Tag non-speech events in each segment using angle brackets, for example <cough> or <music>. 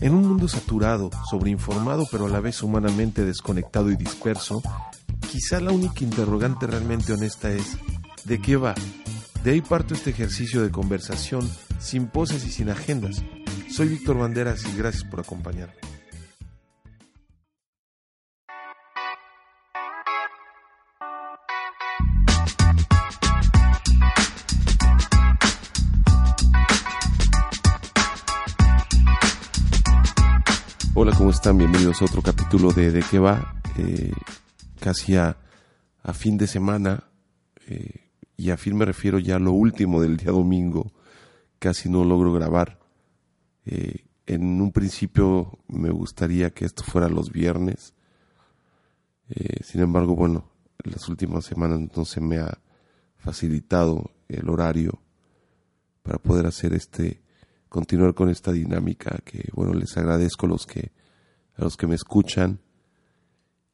En un mundo saturado, sobreinformado pero a la vez humanamente desconectado y disperso, quizá la única interrogante realmente honesta es ¿de qué va? De ahí parto este ejercicio de conversación sin poses y sin agendas. Soy Víctor Banderas y gracias por acompañarme. Hola, ¿cómo están? Bienvenidos a otro capítulo de De qué va. Eh, casi a, fin de semana, eh, y a fin me refiero ya a lo último del día domingo, casi no logro grabar. Eh, en un principio me gustaría que esto fuera los viernes. sin embargo, bueno, en las últimas semanas no se me ha facilitado el horario para poder hacer este continuar con esta dinámica que bueno les agradezco a los que a los que me escuchan.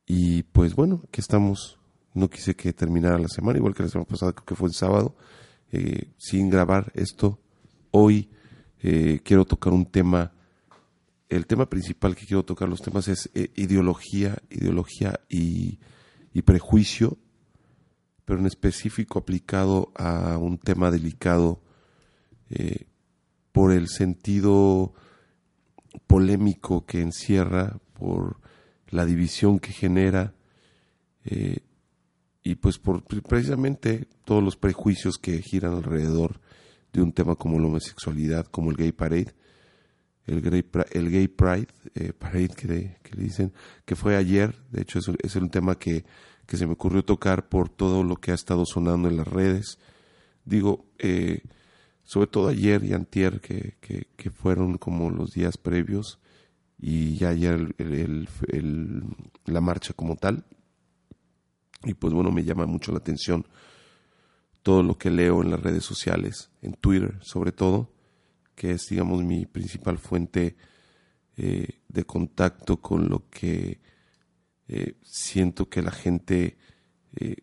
Y pues bueno aquí estamos. No quise que terminara la semana igual que la semana pasada creo que fue el sábado eh, sin grabar esto. Hoy eh, quiero tocar un tema el tema principal que quiero tocar los temas es eh, ideología ideología y, y prejuicio pero en específico aplicado a un tema delicado eh, por el sentido polémico que encierra, por la división que genera eh, y pues por precisamente todos los prejuicios que giran alrededor de un tema como la homosexualidad, como el gay parade, el gay, el gay pride, eh, parade que le, dicen, que fue ayer, de hecho es, es un tema que, que, se me ocurrió tocar por todo lo que ha estado sonando en las redes. Digo, eh, sobre todo ayer y antier, que, que, fueron como los días previos, y ya ayer el, la marcha como tal. Y pues bueno, me llama mucho la atención todo lo que leo en las redes sociales, en Twitter sobre todo, que es digamos mi principal fuente eh, de contacto con lo que eh, siento que la gente eh,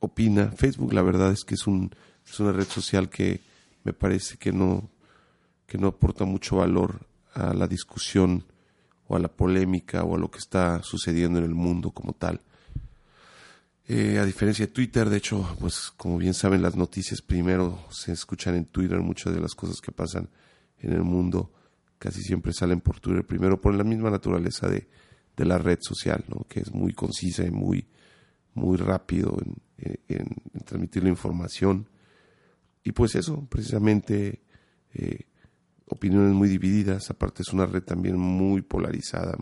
opina. Facebook la verdad es que es, un, es una red social que me parece que no, que no aporta mucho valor a la discusión o a la polémica o a lo que está sucediendo en el mundo como tal. Eh, a diferencia de Twitter, de hecho, pues como bien saben, las noticias primero se escuchan en Twitter, muchas de las cosas que pasan en el mundo casi siempre salen por Twitter, primero por la misma naturaleza de, de la red social, ¿no? que es muy concisa y muy, muy rápido en, en transmitir la información y pues eso, precisamente eh, opiniones muy divididas, aparte es una red también muy polarizada.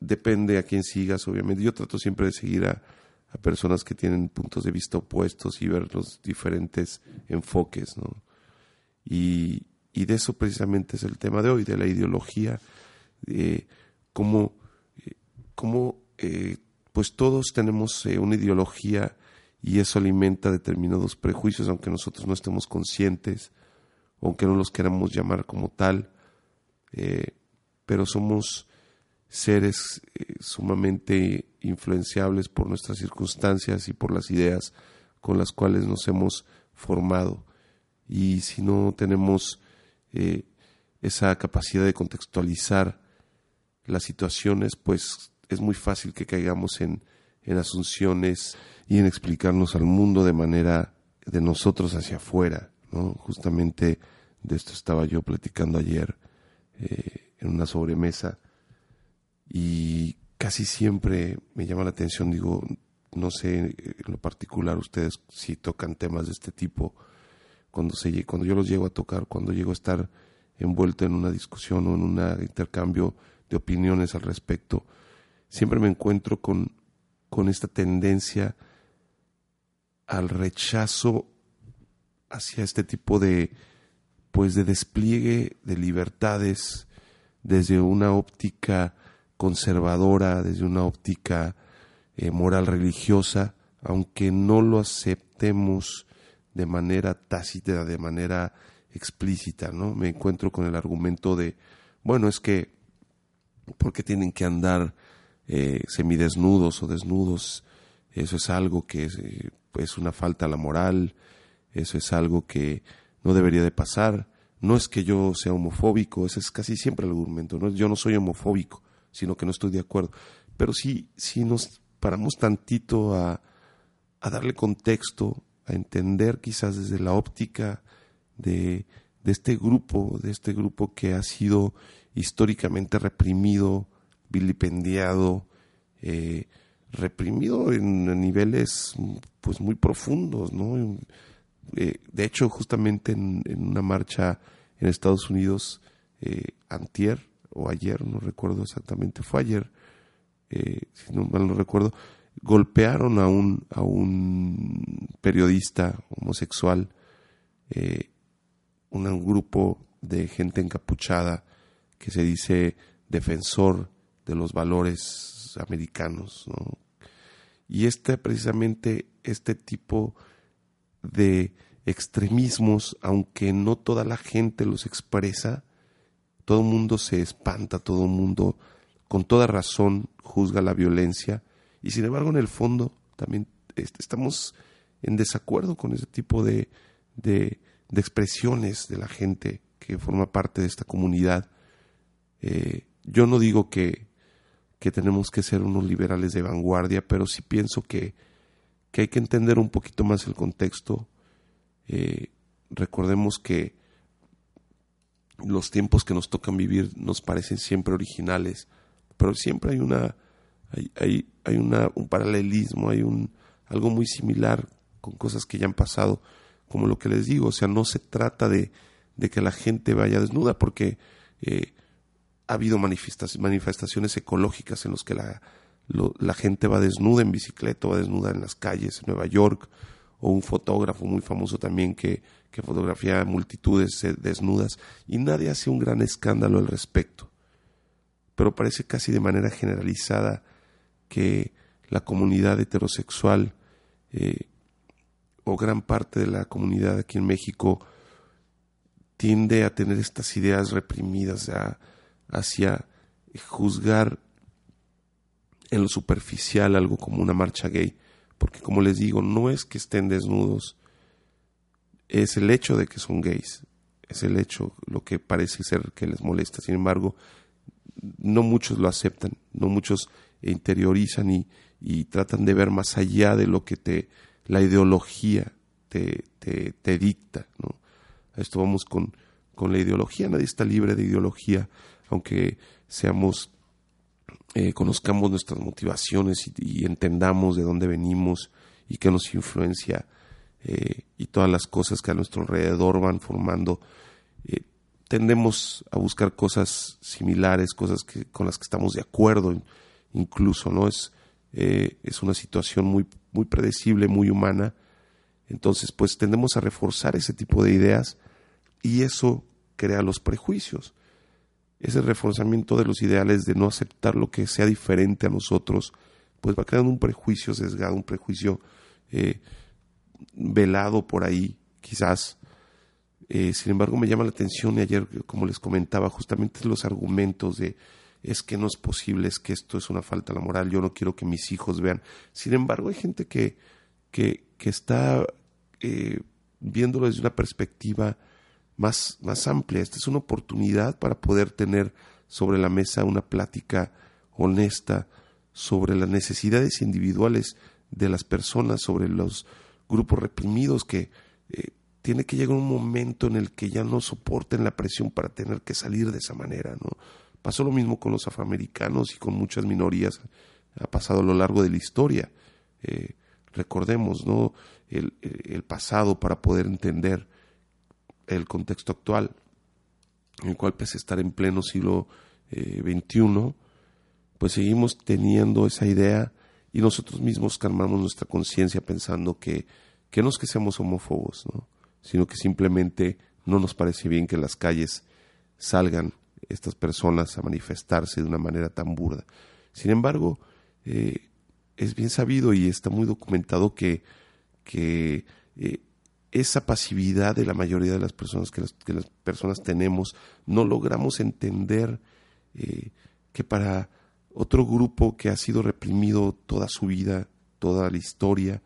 Depende a quién sigas, obviamente. Yo trato siempre de seguir a, personas que tienen puntos de vista opuestos y ver los diferentes enfoques, ¿no? Y, y de eso precisamente es el tema de hoy, de la ideología, de cómo, cómo eh, pues todos tenemos eh, una ideología y eso alimenta determinados prejuicios, aunque nosotros no estemos conscientes, aunque no los queramos llamar como tal, eh, pero somos seres eh, sumamente influenciables por nuestras circunstancias y por las ideas con las cuales nos hemos formado. Y si no tenemos eh, esa capacidad de contextualizar las situaciones, pues es muy fácil que caigamos en, en asunciones y en explicarnos al mundo de manera de nosotros hacia afuera. ¿no? Justamente de esto estaba yo platicando ayer eh, en una sobremesa y casi siempre me llama la atención, digo, no sé en lo particular ustedes si tocan temas de este tipo, cuando, se, cuando yo los llego a tocar, cuando llego a estar envuelto en una discusión o en un intercambio de opiniones al respecto, siempre me encuentro con, con esta tendencia al rechazo hacia este tipo de pues de despliegue de libertades desde una óptica conservadora, desde una óptica eh, moral religiosa, aunque no lo aceptemos de manera tácita, de manera explícita, ¿no? Me encuentro con el argumento de, bueno, es que, ¿por qué tienen que andar eh, semidesnudos o desnudos? Eso es algo que es, es una falta a la moral, eso es algo que no debería de pasar, no es que yo sea homofóbico, ese es casi siempre el argumento, ¿no? yo no soy homofóbico, sino que no estoy de acuerdo. Pero sí, si nos paramos tantito a, a darle contexto, a entender quizás desde la óptica de este grupo, de este grupo que ha sido históricamente reprimido, vilipendiado, eh, reprimido en niveles pues muy profundos, ¿no? Eh, de hecho, justamente en, una marcha en Estados Unidos, eh, antier o ayer, no recuerdo exactamente, fue ayer, si no mal no recuerdo, golpearon a un, a un periodista homosexual, un grupo de gente encapuchada que se dice defensor de los valores americanos, ¿no? Y este, precisamente, este tipo de extremismos, aunque no toda la gente los expresa, todo el mundo se espanta, todo el mundo con toda razón juzga la violencia y sin embargo en el fondo también estamos en desacuerdo con ese tipo de, de, expresiones de la gente que forma parte de esta comunidad. Eh, yo no digo que, que tenemos que ser unos liberales de vanguardia, pero sí pienso que que hay que entender un poquito más el contexto. Eh, recordemos que los tiempos que nos tocan vivir nos parecen siempre originales, pero siempre hay una hay, hay, una, un paralelismo, hay un algo muy similar con cosas que ya han pasado, como lo que les digo, o sea, no se trata de, de que la gente vaya desnuda, porque eh, ha habido manifestaciones ecológicas en las que la, la gente va desnuda en bicicleta, va desnuda en las calles en Nueva York, o un fotógrafo muy famoso también que, que fotografía multitudes desnudas, y nadie hace un gran escándalo al respecto. Pero parece casi de manera generalizada que la comunidad heterosexual eh, o gran parte de la comunidad aquí en México tiende a tener estas ideas reprimidas hacia juzgar en lo superficial algo como una marcha gay, porque como les digo, no es que estén desnudos, es el hecho de que son gays, es el hecho, lo que parece ser que les molesta. Sin embargo, no muchos lo aceptan, no muchos interiorizan y, y tratan de ver más allá de lo que te, la ideología te, te, te dicta. A esto vamos con, con la ideología, nadie está libre de ideología, aunque seamos eh, conozcamos nuestras motivaciones y, entendamos de dónde venimos y qué nos influencia eh, y todas las cosas que a nuestro alrededor van formando, eh, tendemos a buscar cosas similares, cosas que, con las que estamos de acuerdo incluso, ¿no? Es, es una situación muy, muy predecible, muy humana. Entonces, pues tendemos a reforzar ese tipo de ideas y eso crea los prejuicios ese reforzamiento de los ideales de no aceptar lo que sea diferente a nosotros, pues va creando un prejuicio sesgado, un prejuicio eh, velado por ahí, quizás. Eh, sin embargo, me llama la atención, y ayer, como les comentaba, justamente los argumentos de es que no es posible, es que esto es una falta a la moral, yo no quiero que mis hijos vean. Sin embargo, hay gente que, que, que está eh, viéndolo desde una perspectiva más, más amplia. Esta es una oportunidad para poder tener sobre la mesa una plática honesta sobre las necesidades individuales de las personas, sobre los grupos reprimidos que eh, tiene que llegar un momento en el que ya no soporten la presión para tener que salir de esa manera, ¿no? Pasó lo mismo con los afroamericanos y con muchas minorías, ha pasado a lo largo de la historia. Eh, recordemos, ¿no? El, el, pasado para poder entender el contexto actual, en el cual pese a estar en pleno siglo XXI, eh, pues seguimos teniendo esa idea y nosotros mismos calmamos nuestra conciencia pensando que, que no es que seamos homófobos, ¿no? sino que simplemente no nos parece bien que en las calles salgan estas personas a manifestarse de una manera tan burda. Sin embargo, eh, es bien sabido y está muy documentado que, que eh, esa pasividad de la mayoría de las personas que las, personas tenemos, no logramos entender eh, que para otro grupo que ha sido reprimido toda su vida, toda la historia,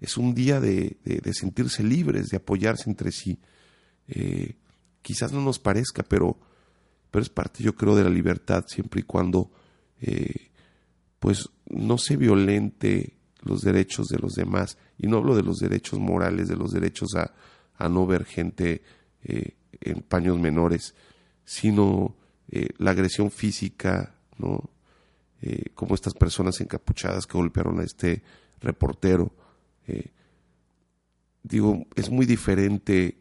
es un día de, sentirse libres, de apoyarse entre sí. Eh, quizás no nos parezca, pero, pero es parte, yo creo, de la libertad, siempre y cuando eh, pues no se violente los derechos de los demás. Y no hablo de los derechos morales, de los derechos a, a no ver gente eh, en paños menores, sino eh, la agresión física, ¿no? Eh, como estas personas encapuchadas que golpearon a este reportero. digo, es muy diferente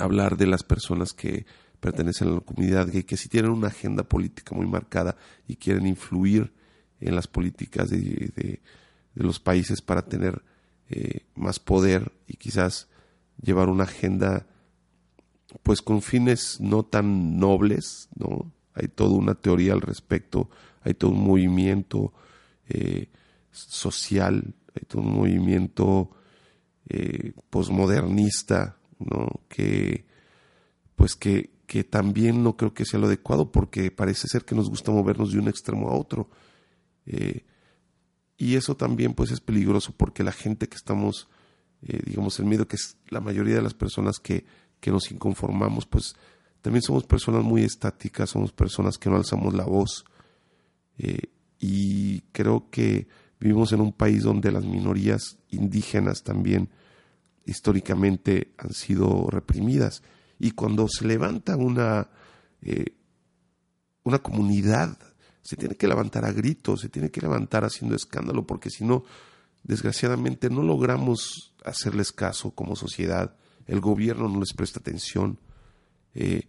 hablar de las personas que pertenecen a la comunidad gay, que si tienen una agenda política muy marcada y quieren influir en las políticas de, de, los países para tener eh, más poder y quizás llevar una agenda pues con fines no tan nobles, ¿no? Hay toda una teoría al respecto, hay todo un movimiento eh, social, hay todo un movimiento eh, posmodernista, ¿no? Que pues que, que también no creo que sea lo adecuado porque parece ser que nos gusta movernos de un extremo a otro. Eh, y eso también pues es peligroso porque la gente que estamos, eh, digamos, el miedo que es la mayoría de las personas que, que nos inconformamos, pues también somos personas muy estáticas, somos personas que no alzamos la voz. Eh, y creo que vivimos en un país donde las minorías indígenas también históricamente han sido reprimidas y cuando se levanta una, una comunidad, se tiene que levantar a gritos, se tiene que levantar haciendo escándalo, porque si no, desgraciadamente no logramos hacerles caso como sociedad, el gobierno no les presta atención. Eh,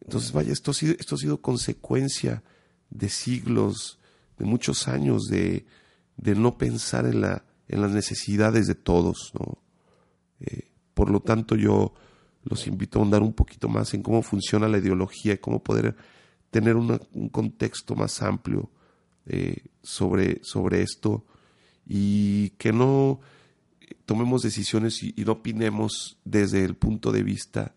entonces, vaya, esto ha, sido, esto ha sido consecuencia de siglos, de muchos años de, de no pensar en, la, en las necesidades de todos. Eh, por lo tanto, yo los invito a ahondar un poquito más en cómo funciona la ideología y cómo poder tener un contexto más amplio eh, sobre, sobre esto y que no tomemos decisiones y, no opinemos desde el punto de vista.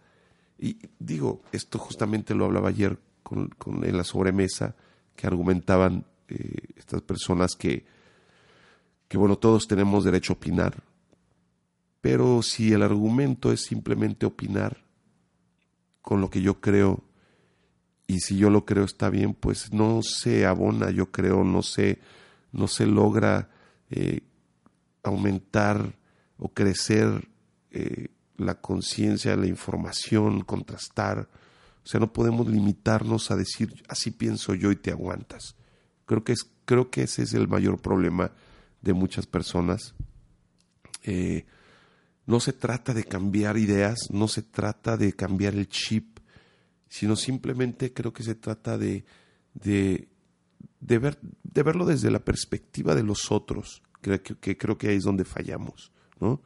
Y digo, esto justamente lo hablaba ayer con, en la sobremesa, que argumentaban eh, estas personas que, que, bueno, todos tenemos derecho a opinar, pero si el argumento es simplemente opinar con lo que yo creo, y si yo lo creo está bien, pues no se abona, yo creo, no se, no se logra eh, aumentar o crecer eh, la conciencia, la información, contrastar. O sea, no podemos limitarnos a decir así pienso yo y te aguantas. Creo que, es, creo que ese es el mayor problema de muchas personas. Eh, no se trata de cambiar ideas, no se trata de cambiar el chip, sino simplemente creo que se trata de, de, ver, de verlo desde la perspectiva de los otros, que, que, creo que ahí es donde fallamos, ¿no?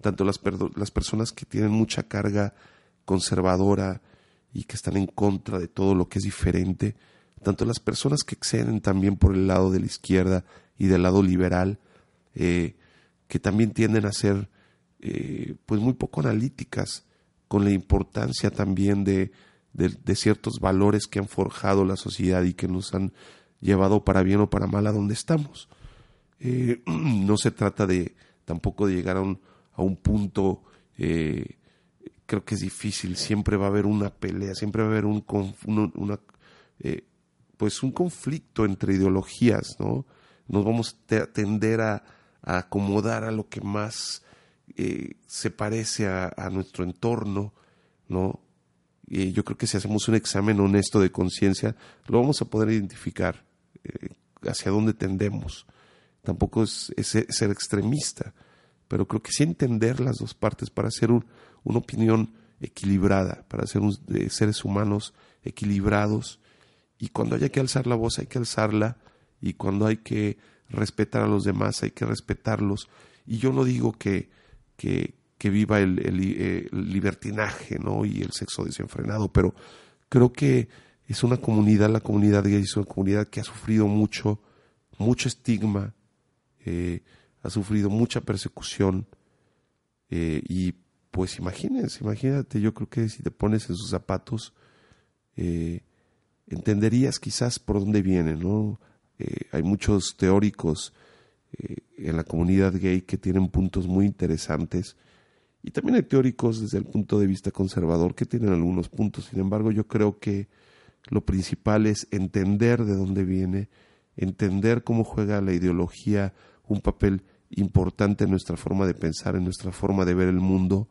Tanto las, las personas que tienen mucha carga conservadora y que están en contra de todo lo que es diferente, tanto las personas que exceden también por el lado de la izquierda y del lado liberal, eh, que también tienden a ser eh, pues muy poco analíticas con la importancia también de, de, ciertos valores que han forjado la sociedad y que nos han llevado para bien o para mal a donde estamos. Eh, <clears throat> no se trata de tampoco de llegar a un, a un punto, eh, creo que es difícil, siempre va a haber una pelea, siempre va a haber un, una, pues un conflicto entre ideologías, ¿no? Nos vamos a tender a, a acomodar a lo que más eh, se parece a, nuestro entorno, ¿no? Y yo creo que si hacemos un examen honesto de conciencia, lo vamos a poder identificar eh, hacia dónde tendemos. Tampoco es, ser extremista, pero creo que sí entender las dos partes para hacer una opinión equilibrada, para ser seres humanos equilibrados. Y cuando haya que alzar la voz, hay que alzarla. Y cuando hay que respetar a los demás, hay que respetarlos. Y yo no digo que que, viva el, eh, el, libertinaje ¿no? y el sexo desenfrenado, pero creo que es una comunidad, la comunidad gay es una comunidad que ha sufrido mucho, mucho estigma, eh, ha sufrido mucha persecución eh, y pues imagínense, imagínate, yo creo que si te pones en sus zapatos, entenderías quizás por dónde viene, ¿no? hay muchos teóricos en la comunidad gay que tienen puntos muy interesantes Y también hay teóricos desde el punto de vista conservador que tienen algunos puntos. Sin embargo, yo creo que lo principal es entender de dónde viene, entender cómo juega la ideología un papel importante en nuestra forma de pensar, en nuestra forma de ver el mundo,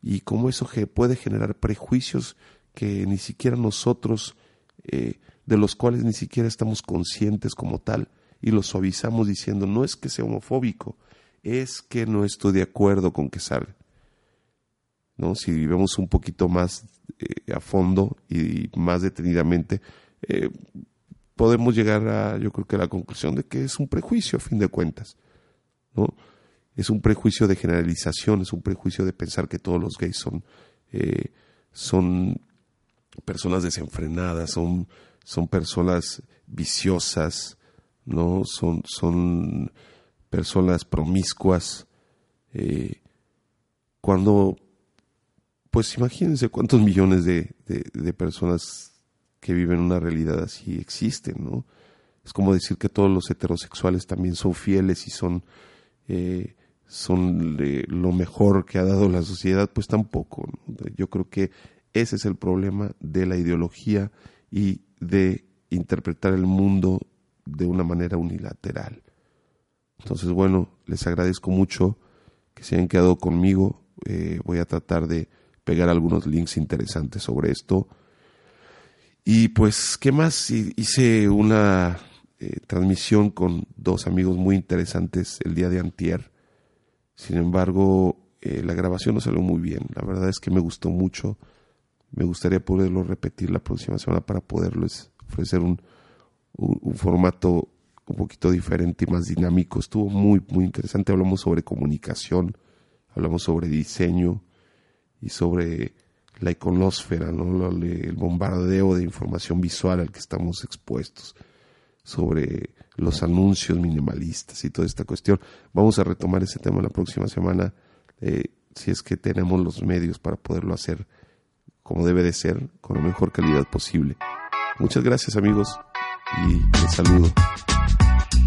y cómo eso puede generar prejuicios que ni siquiera nosotros, eh, de los cuales ni siquiera estamos conscientes como tal, y lo suavizamos diciendo, no es que sea homofóbico, es que no estoy de acuerdo con que salga. ¿No? Si vemos un poquito más eh, a fondo y más detenidamente, eh, podemos llegar a, yo creo que a la conclusión de que es un prejuicio a fin de cuentas, ¿no? Es un prejuicio de generalización, es un prejuicio de pensar que todos los gays son, eh, son personas desenfrenadas, son, son personas viciosas, ¿no? Son, son personas promiscuas. cuando pues imagínense cuántos millones de, personas que viven una realidad así existen, ¿no? Es como decir que todos los heterosexuales también son fieles y son, eh, son lo mejor que ha dado la sociedad, pues tampoco. Yo creo que ese es el problema de la ideología y de interpretar el mundo de una manera unilateral. Entonces, bueno, les agradezco mucho que se hayan quedado conmigo. Eh, voy a tratar de pegar algunos links interesantes sobre esto. Y pues, ¿qué más? Hice una eh, transmisión con dos amigos muy interesantes el día de antier. Sin embargo, eh, la grabación no salió muy bien. La verdad es que me gustó mucho. Me gustaría poderlo repetir la próxima semana para poderles ofrecer un, un formato un poquito diferente y más dinámico. Estuvo muy, muy interesante. Hablamos sobre comunicación, hablamos sobre diseño, y sobre la iconósfera, ¿no? el bombardeo de información visual al que estamos expuestos, sobre los anuncios minimalistas y toda esta cuestión. Vamos a retomar ese tema la próxima semana, eh, si es que tenemos los medios para poderlo hacer como debe de ser, con la mejor calidad posible. Muchas gracias amigos y les saludo.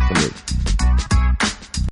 Hasta